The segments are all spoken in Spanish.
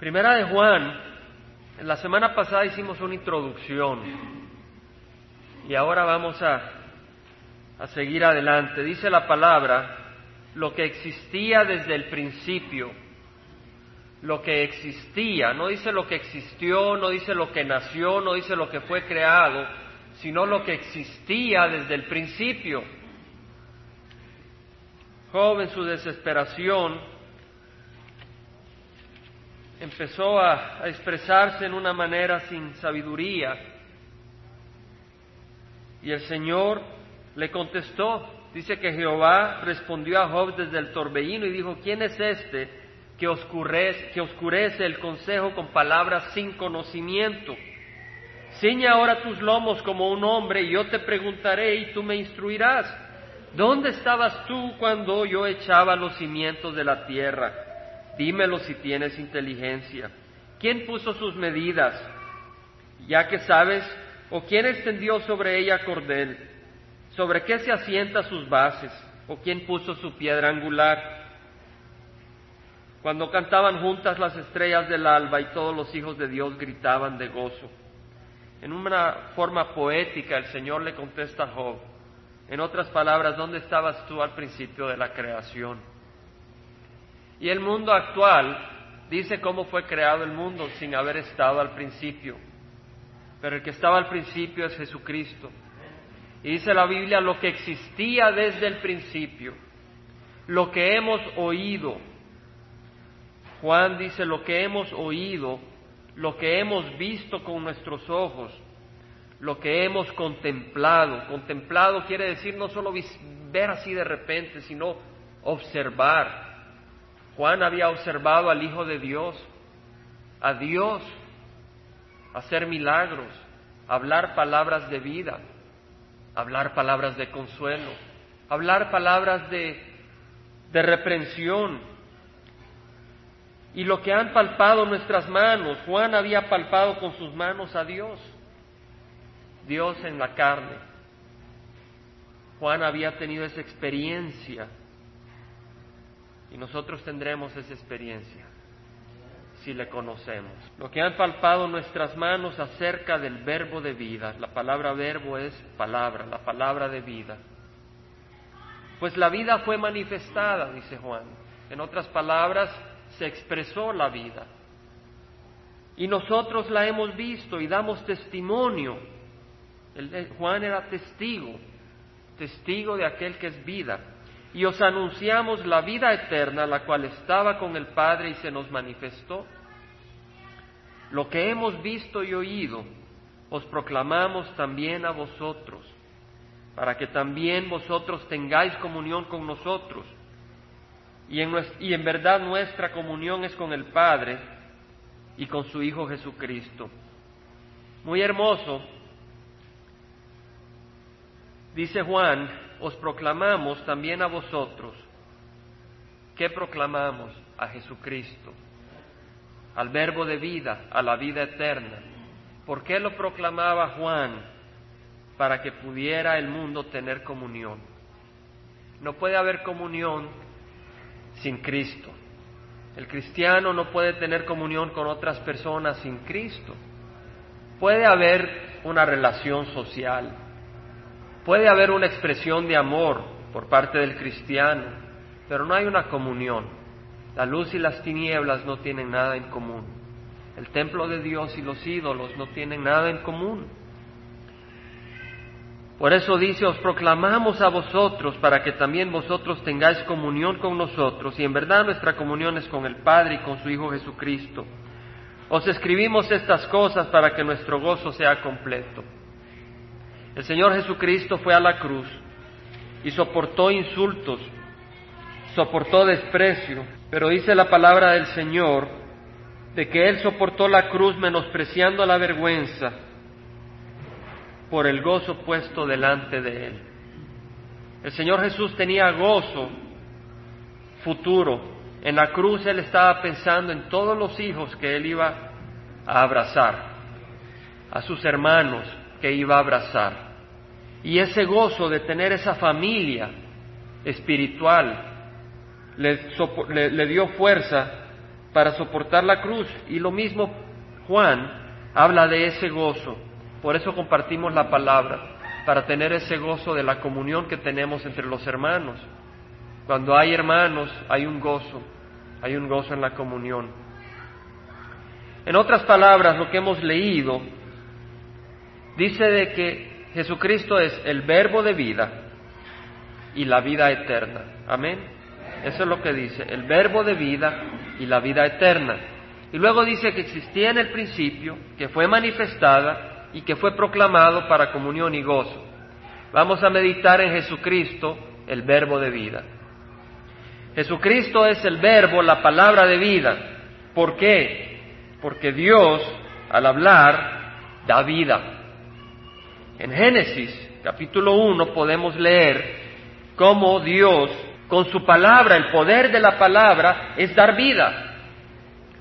Primera de Juan, la semana pasada hicimos una introducción y ahora vamos a, a seguir adelante. Dice la palabra, lo que existía desde el principio, lo que existía, no dice lo que existió, no dice lo que nació, no dice lo que fue creado, sino lo que existía desde el principio. Job en su desesperación empezó a, expresarse en una manera sin sabiduría y el Señor le contestó, dice que Jehová respondió a Job desde el torbellino y dijo, ¿quién es este que oscurece, que oscurece el consejo con palabras sin conocimiento? Ciñe ahora tus lomos como un hombre y yo te preguntaré y tú me instruirás. ¿Dónde estabas tú cuando yo echaba los cimientos de la tierra? Dímelo si tienes inteligencia. ¿Quién puso sus medidas? Ya que sabes, o quién extendió sobre ella cordel, sobre qué se asienta sus bases, o quién puso su piedra angular. Cuando cantaban juntas las estrellas del alba y todos los hijos de Dios gritaban de gozo. En una forma poética el Señor le contesta a Job. En otras palabras, ¿dónde estabas tú al principio de la creación? Y el mundo actual dice cómo fue creado el mundo sin haber estado al principio. Pero el que estaba al principio es Jesucristo. Y dice la Biblia lo que existía desde el principio, lo que hemos oído. Juan dice lo que hemos oído, lo que hemos visto con nuestros ojos, lo que hemos contemplado. Contemplado quiere decir no solo ver así de repente, sino observar. Juan había observado al Hijo de Dios, a Dios, hacer milagros, hablar palabras de vida, hablar palabras de consuelo, hablar palabras de, de reprensión. Y lo que han palpado nuestras manos, Juan había palpado con sus manos a Dios, Dios en la carne. Juan había tenido esa experiencia y nosotros tendremos esa experiencia si le conocemos. Lo que han palpado nuestras manos acerca del verbo de vida, la palabra verbo es palabra, la palabra de vida. Pues la vida fue manifestada, dice Juan. En otras palabras, se expresó la vida. Y nosotros la hemos visto y damos testimonio. Juan era testigo, testigo de aquel que es vida y os anunciamos la vida eterna, la cual estaba con el Padre y se nos manifestó. Lo que hemos visto y oído, os proclamamos también a vosotros, para que también vosotros tengáis comunión con nosotros. Y en, verdad nuestra comunión es con el Padre y con su Hijo Jesucristo. Muy hermoso, dice Juan, os proclamamos también a vosotros. ¿Qué proclamamos? A Jesucristo, al verbo de vida, a la vida eterna. ¿Por qué lo proclamaba Juan? Para que pudiera el mundo tener comunión. No puede haber comunión sin Cristo. El cristiano no puede tener comunión con otras personas sin Cristo. Puede haber una relación social, Puede haber una expresión de amor por parte del cristiano, pero no hay una comunión. La luz y las tinieblas no tienen nada en común. El templo de Dios y los ídolos no tienen nada en común. Por eso dice, os proclamamos a vosotros para que también vosotros tengáis comunión con nosotros, y en verdad nuestra comunión es con el Padre y con su Hijo Jesucristo. Os escribimos estas cosas para que nuestro gozo sea completo. El Señor Jesucristo fue a la cruz y soportó insultos, soportó desprecio, pero dice la palabra del Señor de que Él soportó la cruz menospreciando la vergüenza por el gozo puesto delante de Él. El Señor Jesús tenía gozo futuro. En la cruz Él estaba pensando en todos los hijos que Él iba a abrazar, a sus hermanos, que iba a abrazar. Y ese gozo de tener esa familia espiritual le, dio fuerza para soportar la cruz. Y lo mismo Juan habla de ese gozo. Por eso compartimos la palabra, para tener ese gozo de la comunión que tenemos entre los hermanos. Cuando hay hermanos, hay un gozo, hay un gozo en la comunión. En otras palabras, lo que hemos leído dice de que Jesucristo es el verbo de vida y la vida eterna. Amén. Eso es lo que dice, el verbo de vida y la vida eterna. Y luego dice que existía en el principio, que fue manifestada y que fue proclamado para comunión y gozo. Vamos a meditar en Jesucristo, el verbo de vida. Jesucristo es el verbo, la palabra de vida. ¿Por qué? Porque Dios, al hablar, da vida. En Génesis capítulo 1 podemos leer cómo Dios, con su palabra, el poder de la palabra, es dar vida.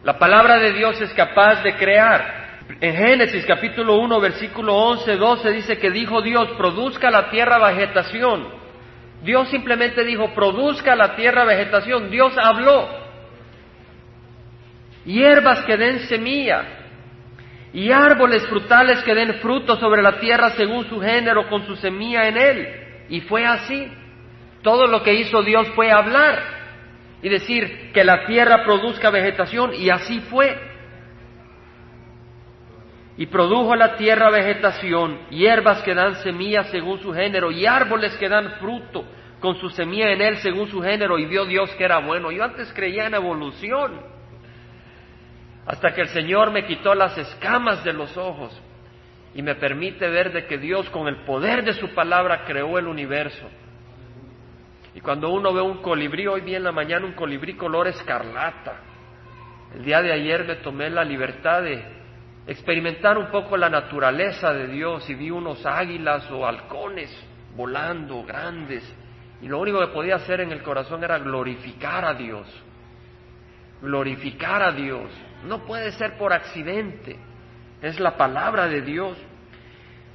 La palabra de Dios es capaz de crear. En Génesis capítulo 1, versículo 11, 12 dice que dijo Dios, produzca la tierra vegetación. Dios simplemente dijo, produzca la tierra vegetación. Dios habló. Hierbas que den semilla y árboles frutales que den fruto sobre la tierra según su género con su semilla en él. Y fue así. Todo lo que hizo Dios fue hablar y decir que la tierra produzca vegetación y así fue. Y produjo la tierra vegetación, hierbas que dan semillas según su género y árboles que dan fruto con su semilla en él según su género y vio Dios que era bueno. Yo antes creía en evolución, hasta que el Señor me quitó las escamas de los ojos y me permite ver de que Dios con el poder de su palabra creó el universo y cuando uno ve un colibrí, hoy vi en la mañana un colibrí color escarlata. El día de ayer me tomé la libertad de experimentar un poco la naturaleza de Dios y vi unos águilas o halcones volando grandes. Y lo único que podía hacer en el corazón era glorificar a Dios. Glorificar a Dios. No puede ser por accidente. Es la palabra de Dios.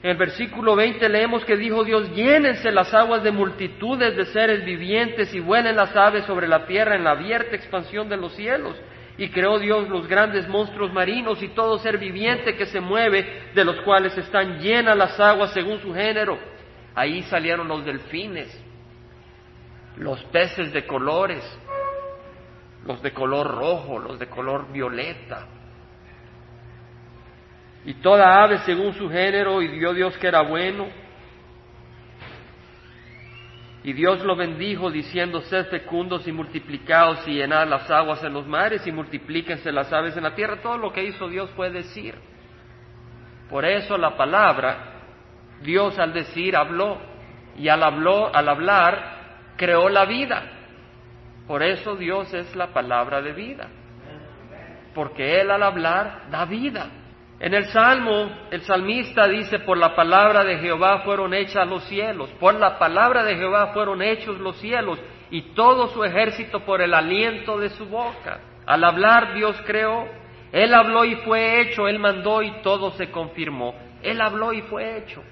En el versículo 20 leemos que dijo Dios, llénense las aguas de multitudes de seres vivientes y vuelen las aves sobre la tierra en la abierta expansión de los cielos. Y creó Dios los grandes monstruos marinos y todo ser viviente que se mueve, de los cuales están llenas las aguas según su género. Ahí salieron los delfines, los peces de colores, los de color rojo, los de color violeta, y toda ave según su género, y vio Dios que era bueno. Y Dios lo bendijo diciendo, sed fecundos y multiplicados y llenad las aguas en los mares y multiplíquense las aves en la tierra. Todo lo que hizo Dios fue decir. Por eso la palabra, Dios al decir habló y al, habló, al hablar creó la vida. Por eso Dios es la palabra de vida. Porque Él al hablar da vida. En el Salmo, el salmista dice, por la palabra de Jehová fueron hechas los cielos, por la palabra de Jehová fueron hechos los cielos y todo su ejército por el aliento de su boca. Al hablar Dios creó, Él habló y fue hecho, Él mandó y todo se confirmó. Él habló y fue hecho.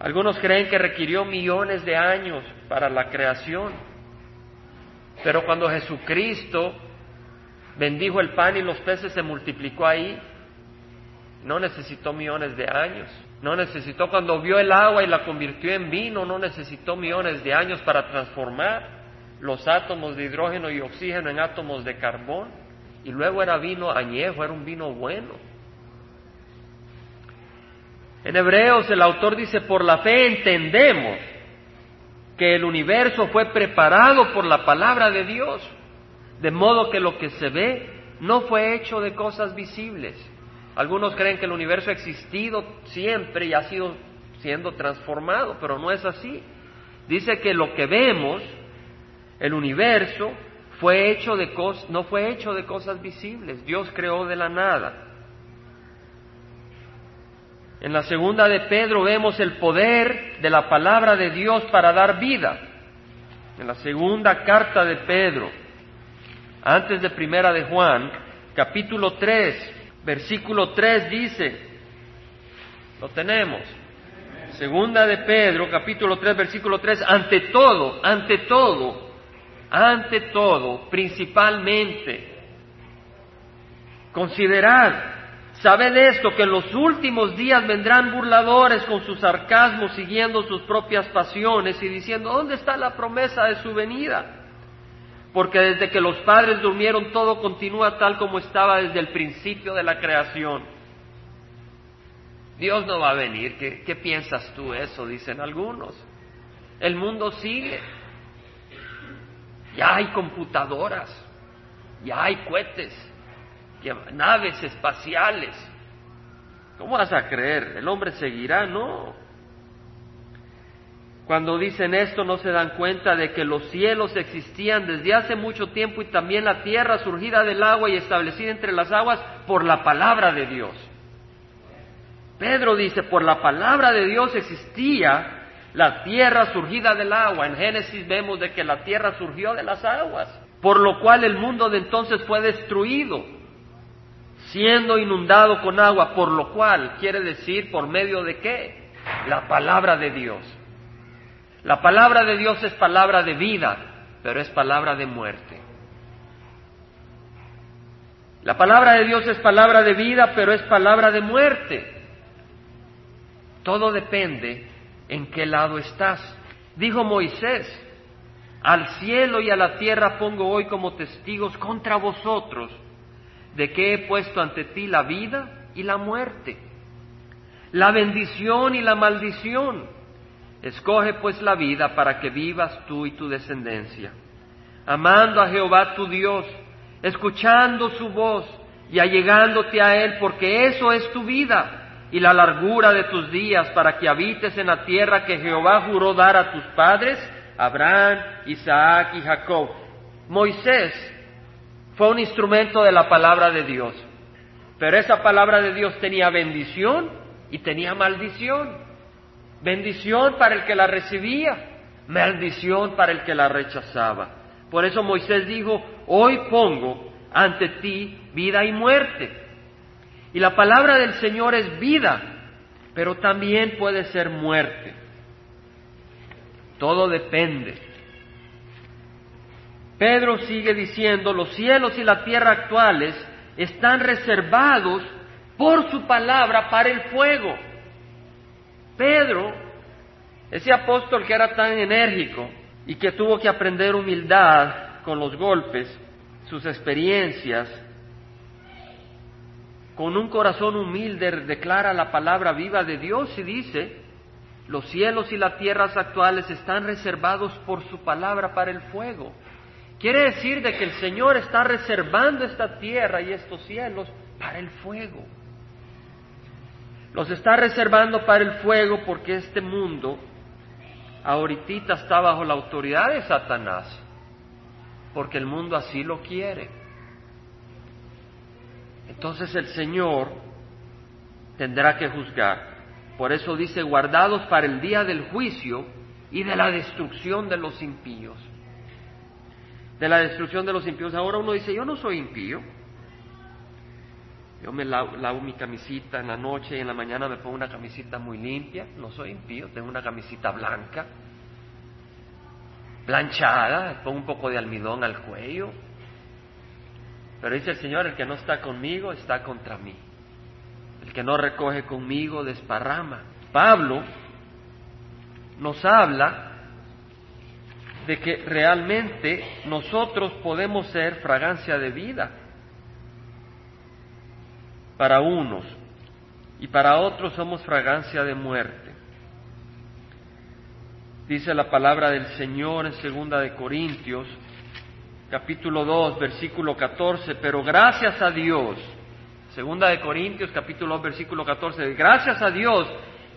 Algunos creen que requirió millones de años para la creación, pero cuando Jesucristo bendijo el pan y los peces se multiplicó ahí. No necesitó millones de años. No necesitó cuando vio el agua y la convirtió en vino, no necesitó millones de años para transformar los átomos de hidrógeno y oxígeno en átomos de carbón. Y luego era vino añejo, era un vino bueno. En Hebreos el autor dice, por la fe entendemos que el universo fue preparado por la palabra de Dios de modo que lo que se ve no fue hecho de cosas visibles. Algunos creen que el universo ha existido siempre y ha sido siendo transformado, pero no es así. Dice que lo que vemos, el universo, fue hecho de no fue hecho de cosas visibles. Dios creó de la nada. En la segunda de Pedro vemos el poder de la palabra de Dios para dar vida. En la segunda carta de Pedro, antes de Primera de Juan, capítulo 3, versículo 3 dice, lo tenemos. Segunda de Pedro, capítulo 3, versículo 3, ante todo, ante todo, ante todo, principalmente, considerad, sabed esto, que en los últimos días vendrán burladores con sus sarcasmos siguiendo sus propias pasiones y diciendo, ¿dónde está la promesa de su venida? Porque desde que los padres durmieron todo continúa tal como estaba desde el principio de la creación. Dios no va a venir. ¿Qué, qué piensas tú eso? Dicen algunos. El mundo sigue. Ya hay computadoras, ya hay cohetes, naves espaciales. ¿Cómo vas a creer? ¿El hombre seguirá? No. Cuando dicen esto no se dan cuenta de que los cielos existían desde hace mucho tiempo y también la tierra surgida del agua y establecida entre las aguas por la palabra de Dios. Pedro dice, por la palabra de Dios existía la tierra surgida del agua. En Génesis vemos de que la tierra surgió de las aguas, por lo cual el mundo de entonces fue destruido, siendo inundado con agua, por lo cual quiere decir por medio de qué? La palabra de Dios. La palabra de Dios es palabra de vida, pero es palabra de muerte. La palabra de Dios es palabra de vida, pero es palabra de muerte. Todo depende en qué lado estás. Dijo Moisés, al cielo y a la tierra pongo hoy como testigos contra vosotros de que he puesto ante ti la vida y la muerte, la bendición y la maldición. Escoge pues la vida para que vivas tú y tu descendencia, amando a Jehová tu Dios, escuchando su voz y allegándote a Él, porque eso es tu vida y la largura de tus días para que habites en la tierra que Jehová juró dar a tus padres, Abraham, Isaac y Jacob. Moisés fue un instrumento de la palabra de Dios, pero esa palabra de Dios tenía bendición y tenía maldición. Bendición para el que la recibía, maldición para el que la rechazaba. Por eso Moisés dijo, hoy pongo ante ti vida y muerte y la palabra del Señor es vida, pero también puede ser muerte. Todo depende. Pedro sigue diciendo, los cielos y la tierra actuales están reservados por su palabra para el fuego. Pedro, ese apóstol que era tan enérgico y que tuvo que aprender humildad con los golpes, sus experiencias, con un corazón humilde declara la palabra viva de Dios y dice, los cielos y las tierras actuales están reservados por su palabra para el fuego. Quiere decir de que el Señor está reservando esta tierra y estos cielos para el fuego. Los está reservando para el fuego porque este mundo ahorita está bajo la autoridad de Satanás, porque el mundo así lo quiere. Entonces el Señor tendrá que juzgar. Por eso dice, guardados para el día del juicio y de la destrucción de los impíos. De la destrucción de los impíos. Ahora uno dice, yo no soy impío. Yo me lavo, mi camisita en la noche y en la mañana me pongo una camisita muy limpia. No soy impío, tengo una camisita blanca, planchada, pongo un poco de almidón al cuello, pero dice el Señor, el que no está conmigo está contra mí. El que no recoge conmigo desparrama. Pablo nos habla de que realmente nosotros podemos ser fragancia de vida para unos y para otros somos fragancia de muerte. Dice la palabra del Señor en segunda de Corintios capítulo 2, versículo 14, pero gracias a Dios, segunda de Corintios capítulo 2, versículo 14, gracias a Dios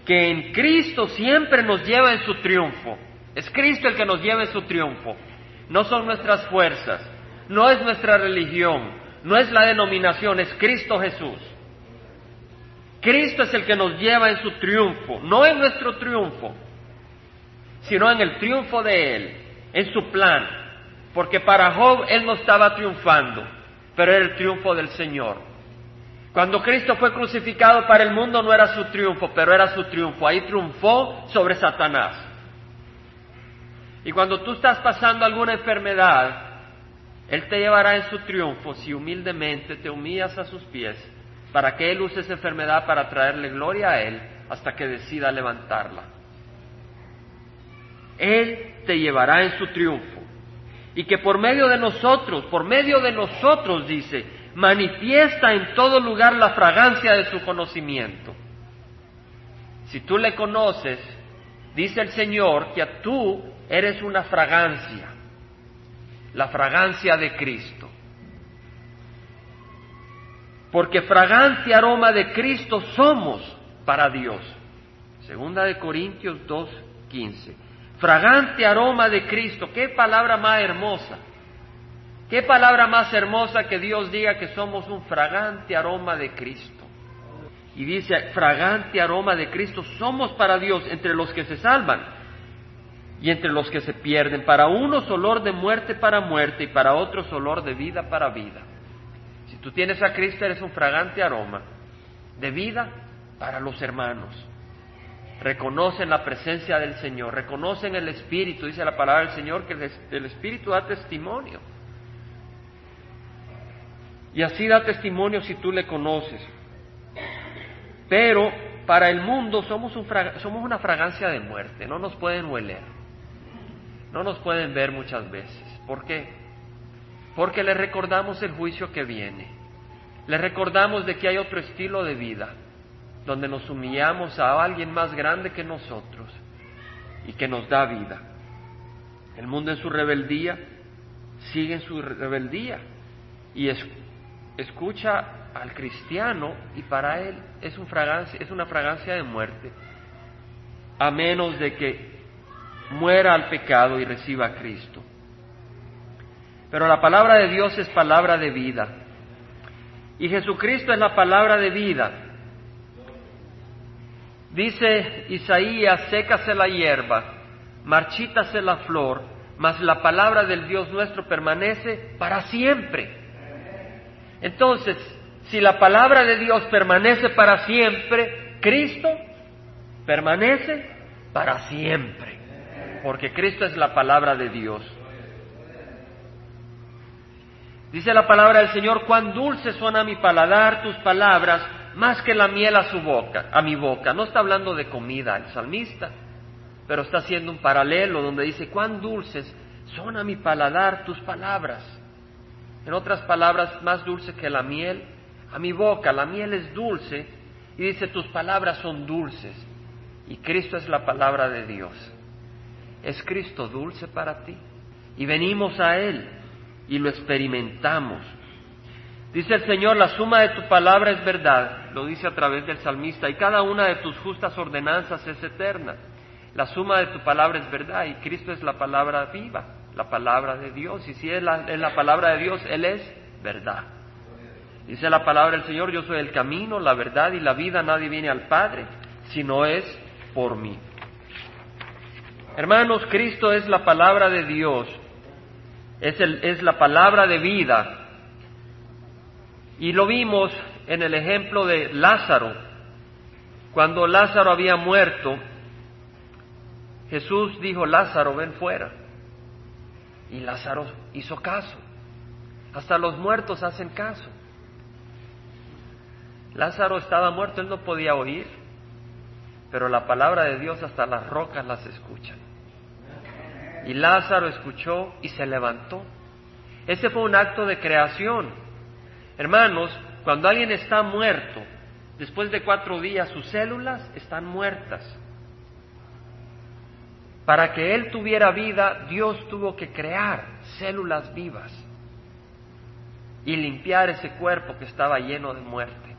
que en Cristo siempre nos lleva en su triunfo. Es Cristo el que nos lleva en su triunfo. No son nuestras fuerzas, no es nuestra religión, no es la denominación, es Cristo Jesús. Cristo es el que nos lleva en su triunfo, no en nuestro triunfo, sino en el triunfo de Él, en su plan, porque para Job él no estaba triunfando, pero era el triunfo del Señor. Cuando Cristo fue crucificado para el mundo no era su triunfo, pero era su triunfo. Ahí triunfó sobre Satanás. Y cuando tú estás pasando alguna enfermedad, Él te llevará en su triunfo si humildemente te humillas a sus pies para que Él use esa enfermedad para traerle gloria a Él hasta que decida levantarla. Él te llevará en su triunfo. Y que por medio de nosotros, por medio de nosotros, dice, manifiesta en todo lugar la fragancia de su conocimiento. Si tú le conoces, dice el Señor que a tú eres una fragancia, la fragancia de Cristo. Porque fragante aroma de Cristo somos para Dios. Segunda de Corintios 2.15. Fragante aroma de Cristo. Qué palabra más hermosa. Qué palabra más hermosa que Dios diga que somos un fragante aroma de Cristo. Y dice, fragante aroma de Cristo somos para Dios entre los que se salvan y entre los que se pierden. Para unos olor de muerte para muerte y para otros olor de vida para vida. Si tú tienes a Cristo eres un fragante aroma de vida para los hermanos reconocen la presencia del Señor, reconocen el Espíritu, dice la palabra del Señor, que el Espíritu da testimonio. Y así da testimonio si tú le conoces. Pero para el mundo somos, un somos una fragancia de muerte, no nos pueden hueler, no nos pueden ver muchas veces. ¿Por qué? Porque le recordamos el juicio que viene, le recordamos de que hay otro estilo de vida, donde nos humillamos a alguien más grande que nosotros y que nos da vida. El mundo en su rebeldía sigue en su rebeldía y escucha al cristiano y para él es, un fragancia, es una fragancia de muerte, a menos de que muera al pecado y reciba a Cristo. Pero la palabra de Dios es palabra de vida. Y Jesucristo es la palabra de vida. Dice Isaías, sécase la hierba, marchítase la flor, mas la palabra del Dios nuestro permanece para siempre. Entonces, si la palabra de Dios permanece para siempre, Cristo permanece para siempre, porque Cristo es la palabra de Dios. Dice la palabra del Señor, cuán dulce suena mi paladar tus palabras, más que la miel a su boca, a mi boca. No está hablando de comida el salmista, pero está haciendo un paralelo donde dice, cuán dulces son a mi paladar tus palabras. En otras palabras, más dulce que la miel a mi boca. La miel es dulce y dice, tus palabras son dulces. Y Cristo es la palabra de Dios. ¿Es Cristo dulce para ti? Y venimos a Él y lo experimentamos. Dice el Señor, la suma de tu palabra es verdad, lo dice a través del salmista, y cada una de tus justas ordenanzas es eterna. La suma de tu palabra es verdad, y Cristo es la palabra viva, la palabra de Dios, y si es la, palabra de Dios, Él es verdad. Dice la palabra del Señor, yo soy el camino, la verdad y la vida, nadie viene al Padre si no es por mí. Hermanos, Cristo es la palabra de Dios, es, el, es la palabra de vida, y lo vimos en el ejemplo de Lázaro. Cuando Lázaro había muerto, Jesús dijo, Lázaro, ven fuera. Y Lázaro hizo caso. Hasta los muertos hacen caso. Lázaro estaba muerto, él no podía oír, pero la palabra de Dios hasta las rocas las escuchan. Y Lázaro escuchó y se levantó. Ese fue un acto de creación. Hermanos, cuando alguien está muerto, después de cuatro días sus células están muertas. Para que él tuviera vida, Dios tuvo que crear células vivas y limpiar ese cuerpo que estaba lleno de muerte.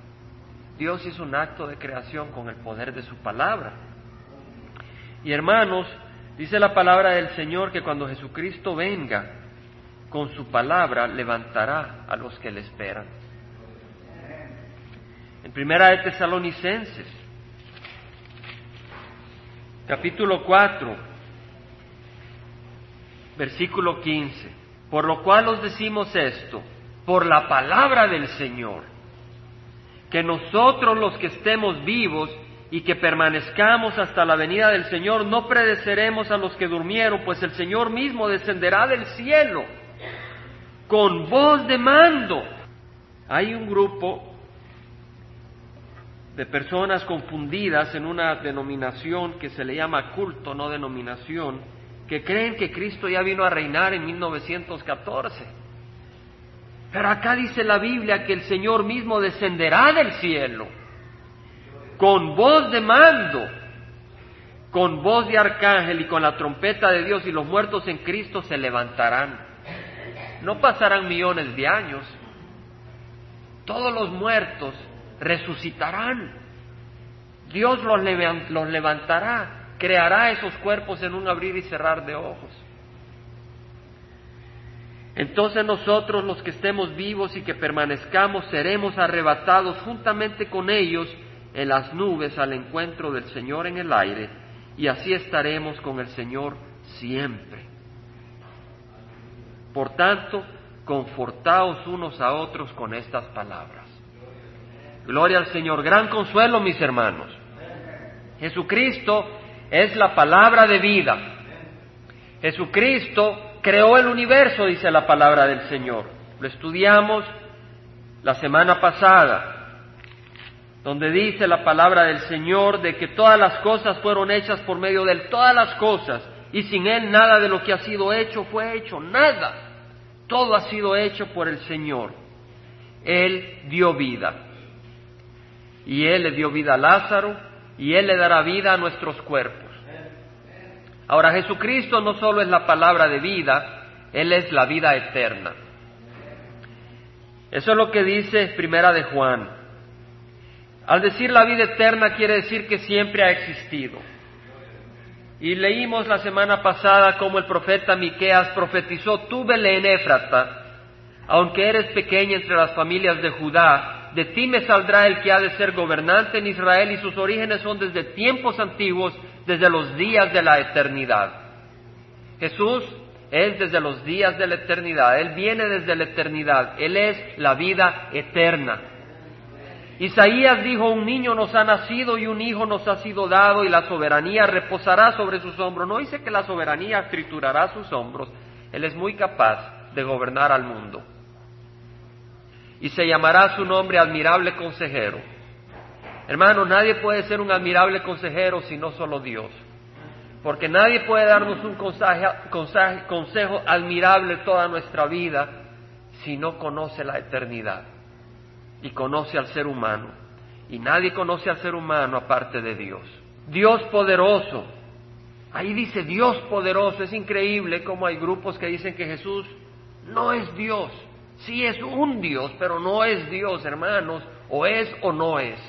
Dios hizo un acto de creación con el poder de su palabra. Y hermanos, dice la palabra del Señor que cuando Jesucristo venga, con su palabra levantará a los que le esperan. En primera de Tesalonicenses, capítulo 4, versículo 15, por lo cual os decimos esto, por la palabra del Señor, que nosotros los que estemos vivos y que permanezcamos hasta la venida del Señor, no predeceremos a los que durmieron, pues el Señor mismo descenderá del cielo con voz de mando. Hay un grupo de personas confundidas en una denominación que se le llama culto, no denominación, que creen que Cristo ya vino a reinar en 1914. Pero acá dice la Biblia que el Señor mismo descenderá del cielo con voz de mando, con voz de arcángel y con la trompeta de Dios y los muertos en Cristo se levantarán. No pasarán millones de años. Todos los muertos resucitarán. Dios los, levantará, creará esos cuerpos en un abrir y cerrar de ojos. Entonces nosotros los que estemos vivos y que permanezcamos seremos arrebatados juntamente con ellos en las nubes al encuentro del Señor en el aire, y así estaremos con el Señor siempre. Por tanto, confortaos unos a otros con estas palabras. Gloria al Señor. Gran consuelo, mis hermanos. Jesucristo es la palabra de vida. Jesucristo creó el universo, dice la palabra del Señor. Lo estudiamos la semana pasada donde dice la palabra del Señor de que todas las cosas fueron hechas por medio de Él, todas las cosas, y sin Él nada de lo que ha sido hecho fue hecho, nada. Todo ha sido hecho por el Señor. Él dio vida. Y Él le dio vida a Lázaro, y Él le dará vida a nuestros cuerpos. Ahora Jesucristo no solo es la palabra de vida, Él es la vida eterna. Eso es lo que dice Primera de Juan. Al decir la vida eterna quiere decir que siempre ha existido. Y leímos la semana pasada cómo el profeta Miqueas profetizó, tú Belén Éfrata, aunque eres pequeña entre las familias de Judá, de ti me saldrá el que ha de ser gobernante en Israel y sus orígenes son desde tiempos antiguos, desde los días de la eternidad. Jesús es desde los días de la eternidad, Él viene desde la eternidad, Él es la vida eterna. Isaías dijo, un niño nos ha nacido y un hijo nos ha sido dado y la soberanía reposará sobre sus hombros. No dice que la soberanía triturará sus hombros. Él es muy capaz de gobernar al mundo. Y se llamará su nombre admirable consejero. Hermano, nadie puede ser un admirable consejero si no solo Dios. Porque nadie puede darnos un consejo admirable toda nuestra vida si no conoce la eternidad y conoce al ser humano. Y nadie conoce al ser humano aparte de Dios. Dios poderoso. Ahí dice Dios poderoso. Es increíble cómo hay grupos que dicen que Jesús no es Dios. Sí es un Dios, pero no es Dios, hermanos. O es o no es.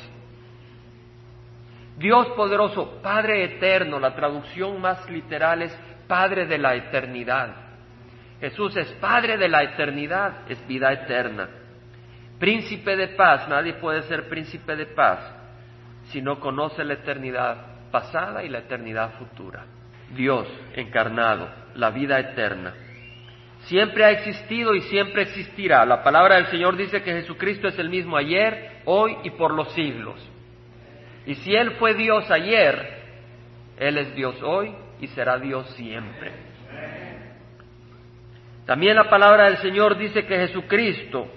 Dios poderoso, Padre eterno. La traducción más literal es Padre de la eternidad. Jesús es Padre de la eternidad, es vida eterna. Príncipe de paz, nadie puede ser príncipe de paz si no conoce la eternidad pasada y la eternidad futura. Dios encarnado, la vida eterna. Siempre ha existido y siempre existirá. La palabra del Señor dice que Jesucristo es el mismo ayer, hoy y por los siglos. Y si Él fue Dios ayer, Él es Dios hoy y será Dios siempre. También la palabra del Señor dice que Jesucristo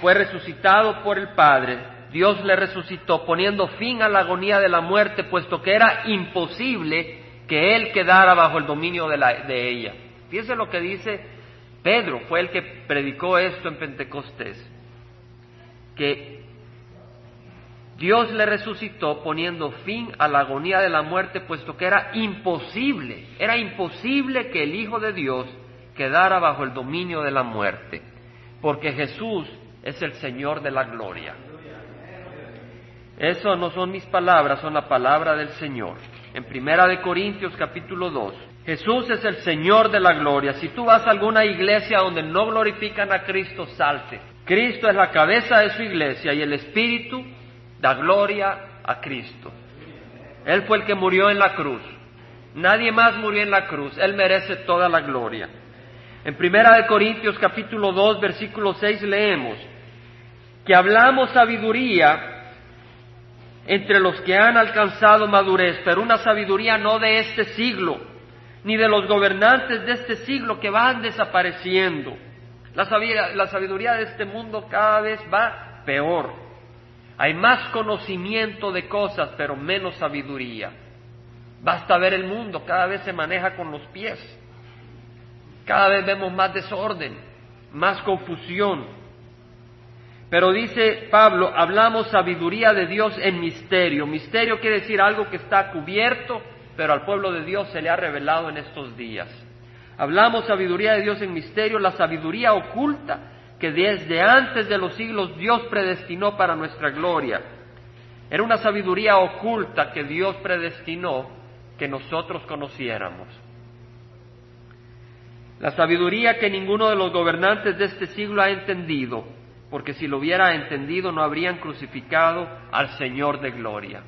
fue resucitado por el Padre, Dios le resucitó poniendo fin a la agonía de la muerte, puesto que era imposible que él quedara bajo el dominio de, la, de ella. Fíjense lo que dice Pedro, fue el que predicó esto en Pentecostés, que Dios le resucitó poniendo fin a la agonía de la muerte, puesto que era imposible, era imposible que el Hijo de Dios quedara bajo el dominio de la muerte, porque Jesús es el Señor de la gloria. Eso no son mis palabras, son la palabra del Señor. En Primera de Corintios capítulo 2, Jesús es el Señor de la gloria. Si tú vas a alguna iglesia donde no glorifican a Cristo, salte. Cristo es la cabeza de su iglesia y el Espíritu da gloria a Cristo. Él fue el que murió en la cruz. Nadie más murió en la cruz. Él merece toda la gloria. En Primera de Corintios capítulo 2 versículo 6 leemos, que hablamos sabiduría entre los que han alcanzado madurez, pero una sabiduría no de este siglo, ni de los gobernantes de este siglo que van desapareciendo. La sabiduría, la sabiduría de este mundo cada vez va peor. Hay más conocimiento de cosas, pero menos sabiduría. Basta ver el mundo, cada vez se maneja con los pies. Cada vez vemos más desorden, más confusión. Pero dice Pablo, hablamos sabiduría de Dios en misterio. Misterio quiere decir algo que está cubierto, pero al pueblo de Dios se le ha revelado en estos días. Hablamos sabiduría de Dios en misterio, la sabiduría oculta que desde antes de los siglos Dios predestinó para nuestra gloria. Era una sabiduría oculta que Dios predestinó que nosotros conociéramos. La sabiduría que ninguno de los gobernantes de este siglo ha entendido, porque si lo hubiera entendido no habrían crucificado al Señor de gloria.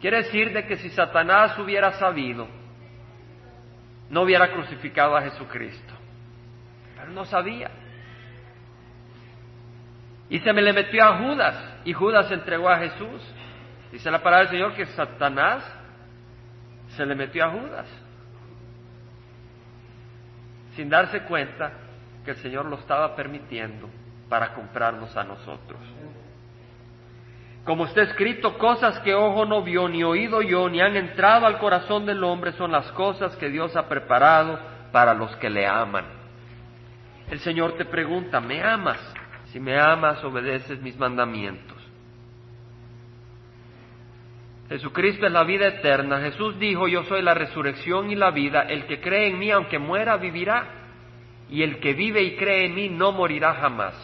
Quiere decir de que si Satanás hubiera sabido, no hubiera crucificado a Jesucristo. Pero no sabía. Y se me le metió a Judas, y Judas entregó a Jesús. Dice la palabra del Señor que Satanás se le metió a Judas, sin darse cuenta que el Señor lo estaba permitiendo para comprarnos a nosotros. Como está escrito, cosas que ojo no vio, ni oído yo, ni han entrado al corazón del hombre, son las cosas que Dios ha preparado para los que le aman. El Señor te pregunta, ¿me amas? Si me amas, obedeces mis mandamientos. Jesucristo es la vida eterna. Jesús dijo, yo soy la resurrección y la vida. El que cree en mí, aunque muera, vivirá. Y el que vive y cree en mí, no morirá jamás.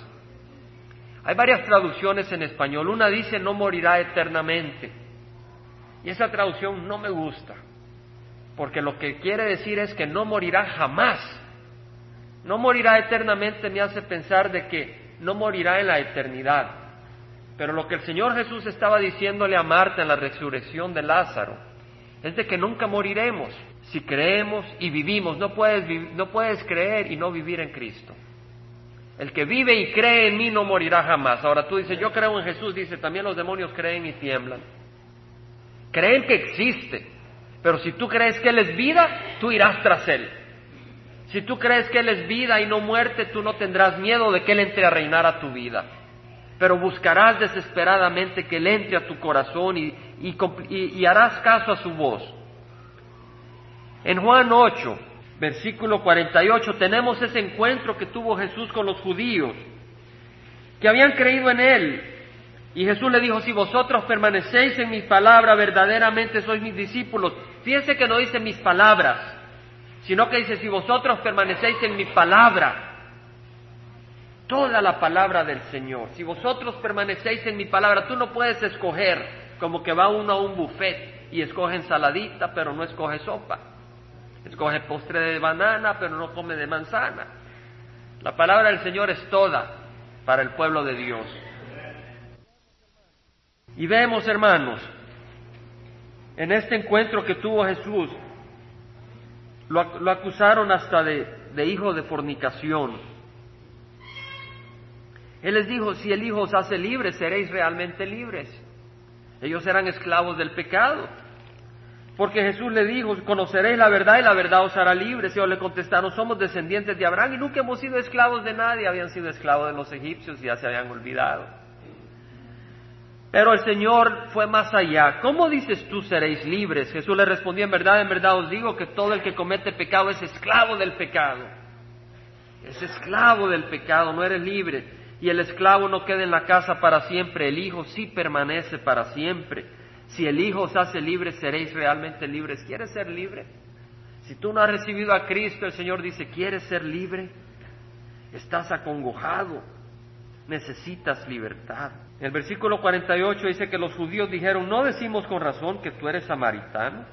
Hay varias traducciones en español. Una dice, no morirá eternamente. Y esa traducción no me gusta. Porque lo que quiere decir es que no morirá jamás. No morirá eternamente me hace pensar de que no morirá en la eternidad. Pero lo que el Señor Jesús estaba diciéndole a Marta en la resurrección de Lázaro es de que nunca moriremos si creemos y vivimos. No puedes, no puedes creer y no vivir en Cristo. El que vive y cree en mí no morirá jamás. Ahora tú dices, yo creo en Jesús, dice, también los demonios creen y tiemblan. Creen que existe, pero si tú crees que Él es vida, tú irás tras Él. Si tú crees que Él es vida y no muerte, tú no tendrás miedo de que Él entre a reinar a tu vida. Pero buscarás desesperadamente que Él entre a tu corazón y, harás caso a su voz. En Juan 8, versículo 48, tenemos ese encuentro que tuvo Jesús con los judíos, que habían creído en Él. Y Jesús le dijo, si vosotros permanecéis en mi palabra, verdaderamente sois mis discípulos. Fíjense que no dice mis palabras, sino que dice, si vosotros permanecéis en mi palabra, toda la palabra del Señor, si vosotros permanecéis en mi palabra, tú no puedes escoger como que va uno a un buffet y escoge ensaladita, pero no escoge sopa, escoge postre de banana, pero no come de manzana. La palabra del Señor es toda para el pueblo de Dios. Y vemos, hermanos, en este encuentro que tuvo Jesús lo, acusaron hasta de, de hijo de fornicación. Él les dijo, si el Hijo os hace libres, seréis realmente libres. Ellos eran esclavos del pecado. Porque Jesús le dijo, conoceréis la verdad y la verdad os hará libres. Y ellos le contestaron, somos descendientes de Abraham y nunca hemos sido esclavos de nadie, habían sido esclavos de los egipcios y ya se habían olvidado. Pero el Señor fue más allá. ¿Cómo dices tú seréis libres? Jesús le respondió, en verdad, en verdad os digo que todo el que comete pecado es esclavo del pecado. Es esclavo del pecado, no eres libre. Y el esclavo no queda en la casa para siempre, el Hijo sí permanece para siempre. Si el Hijo os hace libre, seréis realmente libres. ¿Quieres ser libre? Si tú no has recibido a Cristo, el Señor dice, ¿quieres ser libre? Estás acongojado, necesitas libertad. El versículo 48 dice que los judíos dijeron, no decimos con razón que tú eres samaritano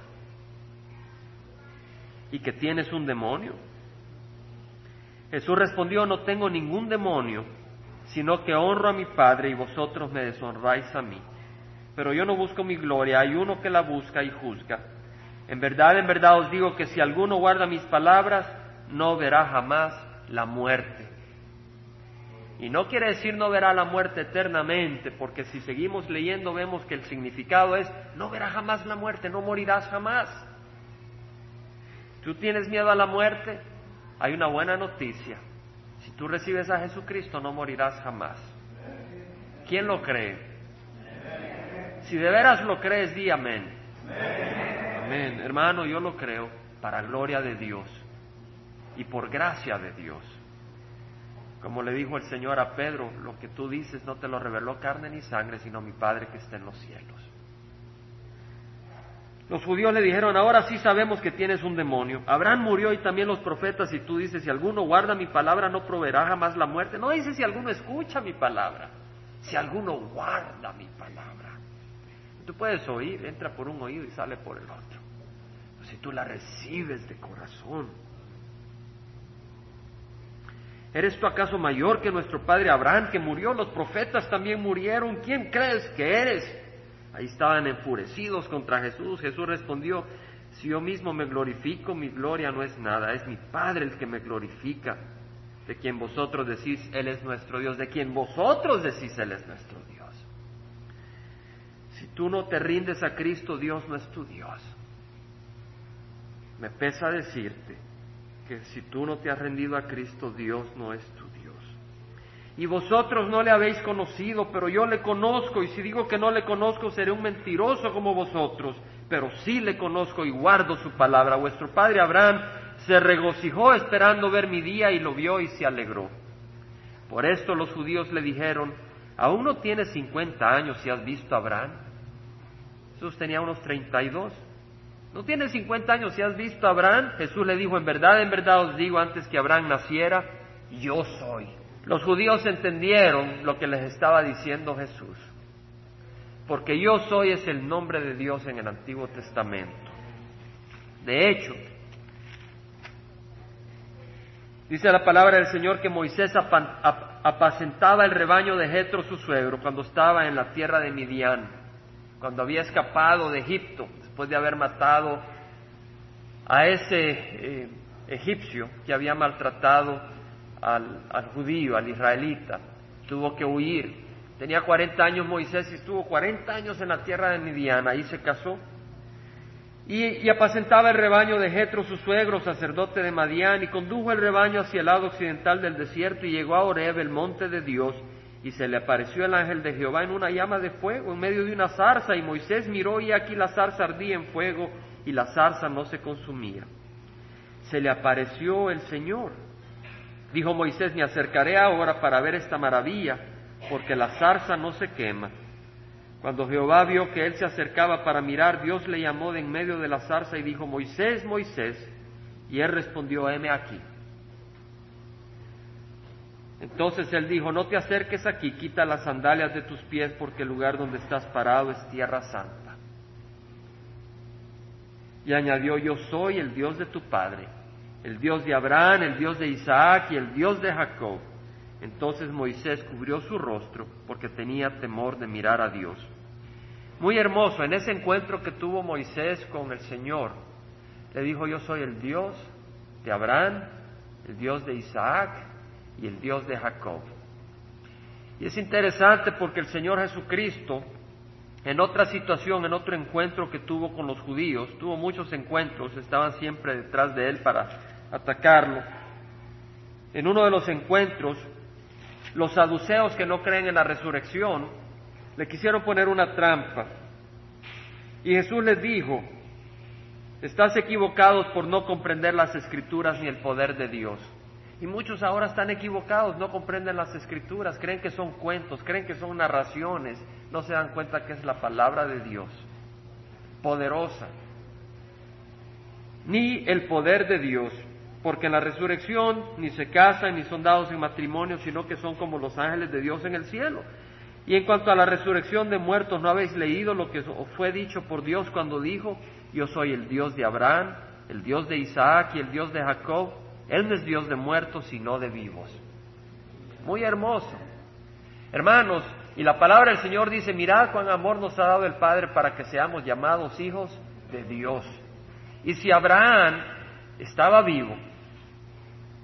y que tienes un demonio. Jesús respondió, no tengo ningún demonio, sino que honro a mi Padre y vosotros me deshonráis a mí. Pero yo no busco mi gloria, hay uno que la busca y juzga. En verdad, en verdad os digo que si alguno guarda mis palabras, no verá jamás la muerte. Y no quiere decir no verá la muerte eternamente, porque si seguimos leyendo vemos que el significado es no verá jamás la muerte, no morirás jamás. ¿Tú tienes miedo a la muerte? Hay una buena noticia. Si tú recibes a Jesucristo no morirás jamás. ¿Quién lo cree? Si de veras lo crees, di amén. Amén. Hermano, yo lo creo para gloria de Dios y por gracia de Dios. Como le dijo el Señor a Pedro, lo que tú dices no te lo reveló carne ni sangre, sino mi Padre que está en los cielos. Los judíos le dijeron, ahora sí sabemos que tienes un demonio. Abraham murió y también los profetas y tú dices, si alguno guarda mi palabra no proveerá jamás la muerte. No dice si alguno escucha mi palabra, si alguno guarda mi palabra. Tú puedes oír, entra por un oído y sale por el otro. si tú la recibes de corazón, ¿Eres tú acaso mayor que nuestro padre Abraham, que murió? Los profetas también murieron. ¿Quién crees que eres? Ahí estaban enfurecidos contra Jesús. Jesús respondió, si yo mismo me glorifico, mi gloria no es nada, es mi Padre el que me glorifica, de quien vosotros decís, Él es nuestro Dios, de quien vosotros decís, Él es nuestro Dios. Si tú no te rindes a Cristo, Dios no es tu Dios. Me pesa decirte, que si tú no te has rendido a Cristo, Dios no es tu Dios. Y vosotros no le habéis conocido, pero yo le conozco, y si digo que no le conozco, seré un mentiroso como vosotros, pero sí le conozco y guardo su palabra. Vuestro padre Abraham se regocijó esperando ver mi día y lo vio y se alegró. Por esto los judíos le dijeron, aún no tienes cincuenta años si has visto a Abraham. Jesús tenía unos treinta y dos. ¿No tienes 50 años si has visto a Abraham? Jesús le dijo, en verdad, en verdad os digo, antes que Abraham naciera, yo soy. Los judíos entendieron lo que les estaba diciendo Jesús, porque yo soy es el nombre de Dios en el Antiguo Testamento. De hecho, dice la palabra del Señor que Moisés apacentaba el rebaño de Jetro su suegro cuando estaba en la tierra de Midian, cuando había escapado de Egipto después de haber matado a ese eh, egipcio que había maltratado al, judío, al israelita, tuvo que huir. Tenía 40 años Moisés y estuvo 40 años en la tierra de Midian, ahí se casó. Y, y, apacentaba el rebaño de Jetro, su suegro, sacerdote de Madián, y condujo el rebaño hacia el lado occidental del desierto y llegó a Oreb, el monte de Dios, y se le apareció el ángel de Jehová en una llama de fuego en medio de una zarza y Moisés miró y aquí la zarza ardía en fuego y la zarza no se consumía. Se le apareció el Señor. Dijo Moisés, me acercaré ahora para ver esta maravilla, porque la zarza no se quema. Cuando Jehová vio que él se acercaba para mirar, Dios le llamó de en medio de la zarza y dijo, Moisés, Moisés, y él respondió, heme aquí. Entonces él dijo, no te acerques aquí, quita las sandalias de tus pies porque el lugar donde estás parado es tierra santa. Y añadió, yo soy el Dios de tu Padre, el Dios de Abraham, el Dios de Isaac y el Dios de Jacob. Entonces Moisés cubrió su rostro porque tenía temor de mirar a Dios. Muy hermoso, en ese encuentro que tuvo Moisés con el Señor, le dijo, yo soy el Dios de Abraham, el Dios de Isaac y el Dios de Jacob. Y es interesante porque el Señor Jesucristo, en otra situación, en otro encuentro que tuvo con los judíos, tuvo muchos encuentros, estaban siempre detrás de él para atacarlo. En uno de los encuentros, los saduceos que no creen en la resurrección le quisieron poner una trampa. Y Jesús les dijo, estás equivocados por no comprender las escrituras ni el poder de Dios. Y muchos ahora están equivocados, no comprenden las escrituras, creen que son cuentos, creen que son narraciones, no se dan cuenta que es la palabra de Dios, poderosa. Ni el poder de Dios, porque en la resurrección ni se casan ni son dados en matrimonio, sino que son como los ángeles de Dios en el cielo. Y en cuanto a la resurrección de muertos, ¿no habéis leído lo que fue dicho por Dios cuando dijo, yo soy el Dios de Abraham, el Dios de Isaac y el Dios de Jacob? Él no es Dios de muertos, sino de vivos. Muy hermoso. Hermanos, y la palabra del Señor dice, mirad cuán amor nos ha dado el Padre para que seamos llamados hijos de Dios. Y si Abraham estaba vivo,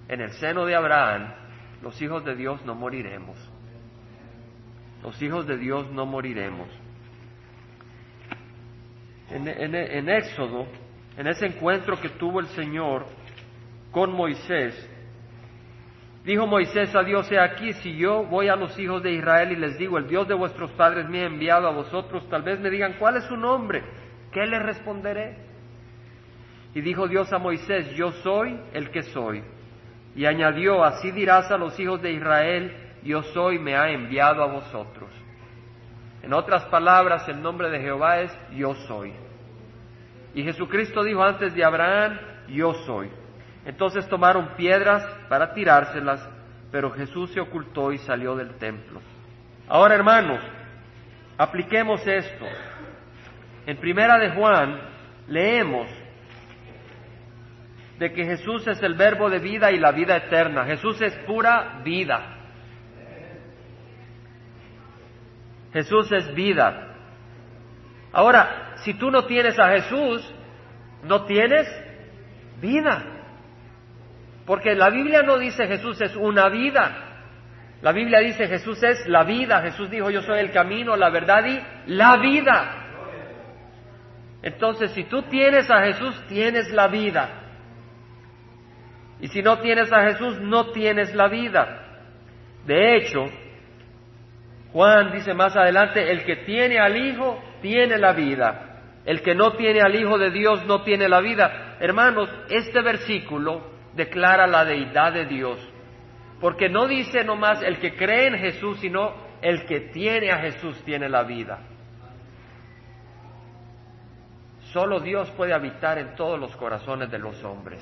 en el seno de Abraham, los hijos de Dios no moriremos. Los hijos de Dios no moriremos. En, en Éxodo, en ese encuentro que tuvo el Señor con Moisés, Dijo Moisés a Dios, he aquí, si yo voy a los hijos de Israel y les digo, el Dios de vuestros padres me ha enviado a vosotros, tal vez me digan, ¿cuál es su nombre? ¿Qué les responderé? Y dijo Dios a Moisés, yo soy el que soy. Y añadió, así dirás a los hijos de Israel, yo soy, me ha enviado a vosotros. En otras palabras, el nombre de Jehová es yo soy. Y Jesucristo dijo antes de Abraham, yo soy. Entonces tomaron piedras para tirárselas, pero Jesús se ocultó y salió del templo. Ahora, hermanos, apliquemos esto. En Primera de Juan leemos de que Jesús es el verbo de vida y la vida eterna. Jesús es pura vida. Jesús es vida. Ahora, si tú no tienes a Jesús, no tienes vida. Porque la Biblia no dice Jesús es una vida. La Biblia dice Jesús es la vida. Jesús dijo yo soy el camino, la verdad y la vida. Entonces, si tú tienes a Jesús, tienes la vida. Y si no tienes a Jesús, no tienes la vida. De hecho, Juan dice más adelante, el que tiene al Hijo, tiene la vida. El que no tiene al Hijo de Dios, no tiene la vida. Hermanos, este versículo declara la deidad de Dios. Porque no dice nomás el que cree en Jesús, sino el que tiene a Jesús tiene la vida. Solo Dios puede habitar en todos los corazones de los hombres.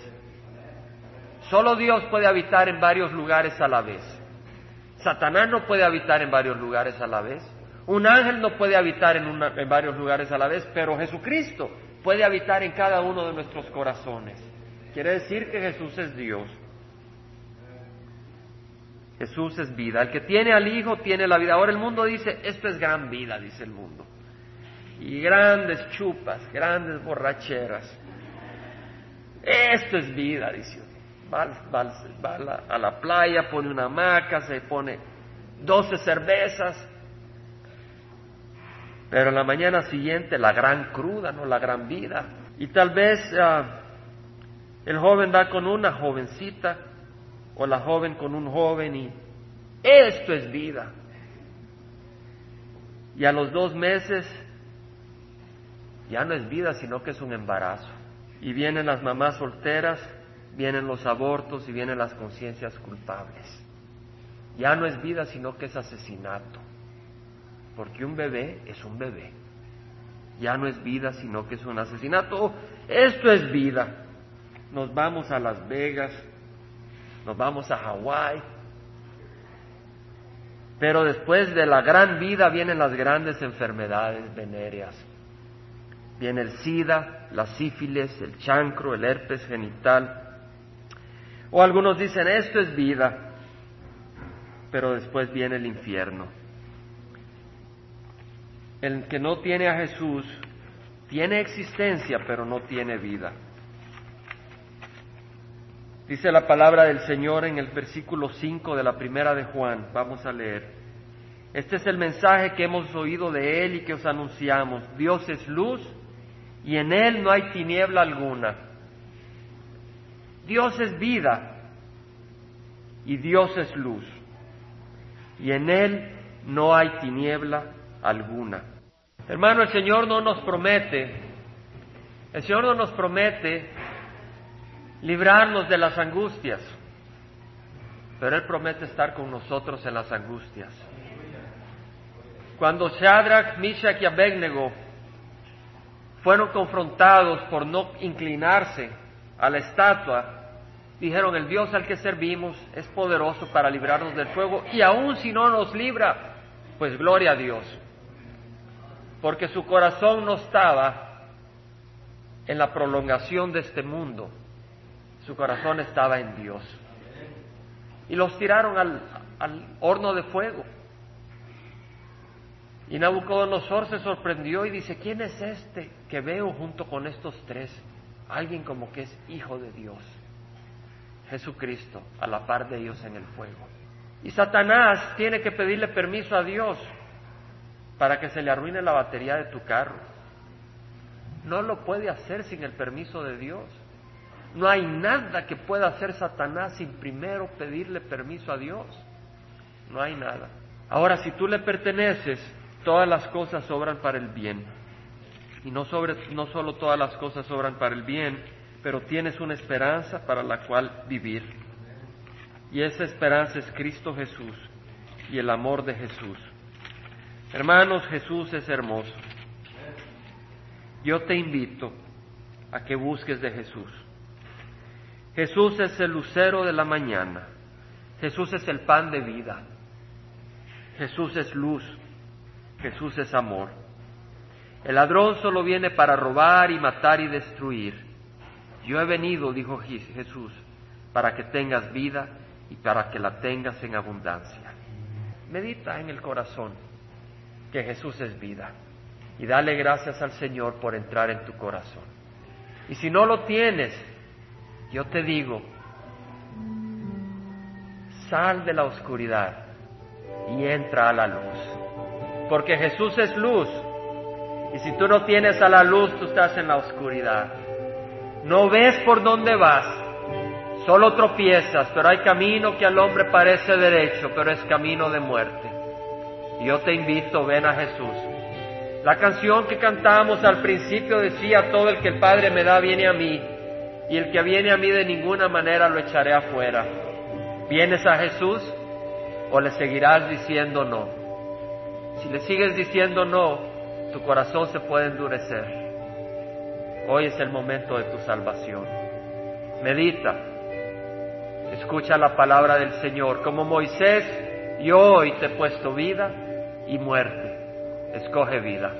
Solo Dios puede habitar en varios lugares a la vez. Satanás no puede habitar en varios lugares a la vez. Un ángel no puede habitar en, en varios lugares a la vez, pero Jesucristo puede habitar en cada uno de nuestros corazones. Quiere decir que Jesús es Dios. Jesús es vida. El que tiene al Hijo tiene la vida. Ahora el mundo dice, esto es gran vida, dice el mundo. Y grandes chupas, grandes borracheras. Esto es vida, dice. Va, a la playa, pone una hamaca, se pone doce cervezas. Pero en la mañana siguiente la gran cruda, no la gran vida. Y tal vez ah, el joven va con una jovencita o la joven con un joven y esto es vida. Y a los dos meses ya no es vida, sino que es un embarazo. Y vienen las mamás solteras, vienen los abortos y vienen las conciencias culpables. Ya no es vida, sino que es asesinato. Porque un bebé es un bebé. Ya no es vida, sino que es un asesinato. Esto es vida nos vamos a Las Vegas, nos vamos a Hawái. Pero después de la gran vida vienen las grandes enfermedades venéreas. Viene el SIDA, la sífilis, el chancro, el herpes genital. O algunos dicen, esto es vida, pero después viene el infierno. El que no tiene a Jesús tiene existencia, pero no tiene vida. Dice la palabra del Señor en el versículo 5 de la primera de Juan. Vamos a leer. Este es el mensaje que hemos oído de Él y que os anunciamos. Dios es luz y en Él no hay tiniebla alguna. Dios es vida y Dios es luz y en Él no hay tiniebla alguna. Hermano, el Señor no nos promete, el Señor no nos promete librarnos de las angustias. Pero Él promete estar con nosotros en las angustias. Cuando Shadrach, Meshach y Abednego fueron confrontados por no inclinarse a la estatua, dijeron, el Dios al que servimos es poderoso para librarnos del fuego y aun si no nos libra, pues gloria a Dios. Porque su corazón no estaba en la prolongación de este mundo, su corazón estaba en Dios. Y los tiraron al, horno de fuego. Y Nabucodonosor se sorprendió y dice, ¿quién es este que veo junto con estos tres? Alguien como que es hijo de Dios. Jesucristo, a la par de ellos en el fuego. Y Satanás tiene que pedirle permiso a Dios para que se le arruine la batería de tu carro. No lo puede hacer sin el permiso de Dios. No hay nada que pueda hacer Satanás sin primero pedirle permiso a Dios. No hay nada. Ahora, si tú le perteneces, todas las cosas obran para el bien. Y no, sobre, no solo todas las cosas obran para el bien, pero tienes una esperanza para la cual vivir. Y esa esperanza es Cristo Jesús y el amor de Jesús. Hermanos, Jesús es hermoso. Yo te invito a que busques de Jesús. Jesús es el lucero de la mañana. Jesús es el pan de vida. Jesús es luz. Jesús es amor. El ladrón solo viene para robar y matar y destruir. Yo he venido, dijo Jesús, para que tengas vida y para que la tengas en abundancia. Medita en el corazón que Jesús es vida y dale gracias al Señor por entrar en tu corazón. Y si no lo tienes, yo te digo, sal de la oscuridad y entra a la luz. Porque Jesús es luz. Y si tú no tienes a la luz, tú estás en la oscuridad. No ves por dónde vas. Solo tropiezas, pero hay camino que al hombre parece derecho, pero es camino de muerte. Yo te invito, ven a Jesús. La canción que cantamos al principio decía, todo el que el Padre me da viene a mí, y el que viene a mí de ninguna manera lo echaré afuera. ¿Vienes a Jesús o le seguirás diciendo no? Si le sigues diciendo no, tu corazón se puede endurecer. Hoy es el momento de tu salvación. Medita, escucha la palabra del Señor. Como Moisés, yo hoy te he puesto vida y muerte. Escoge vida.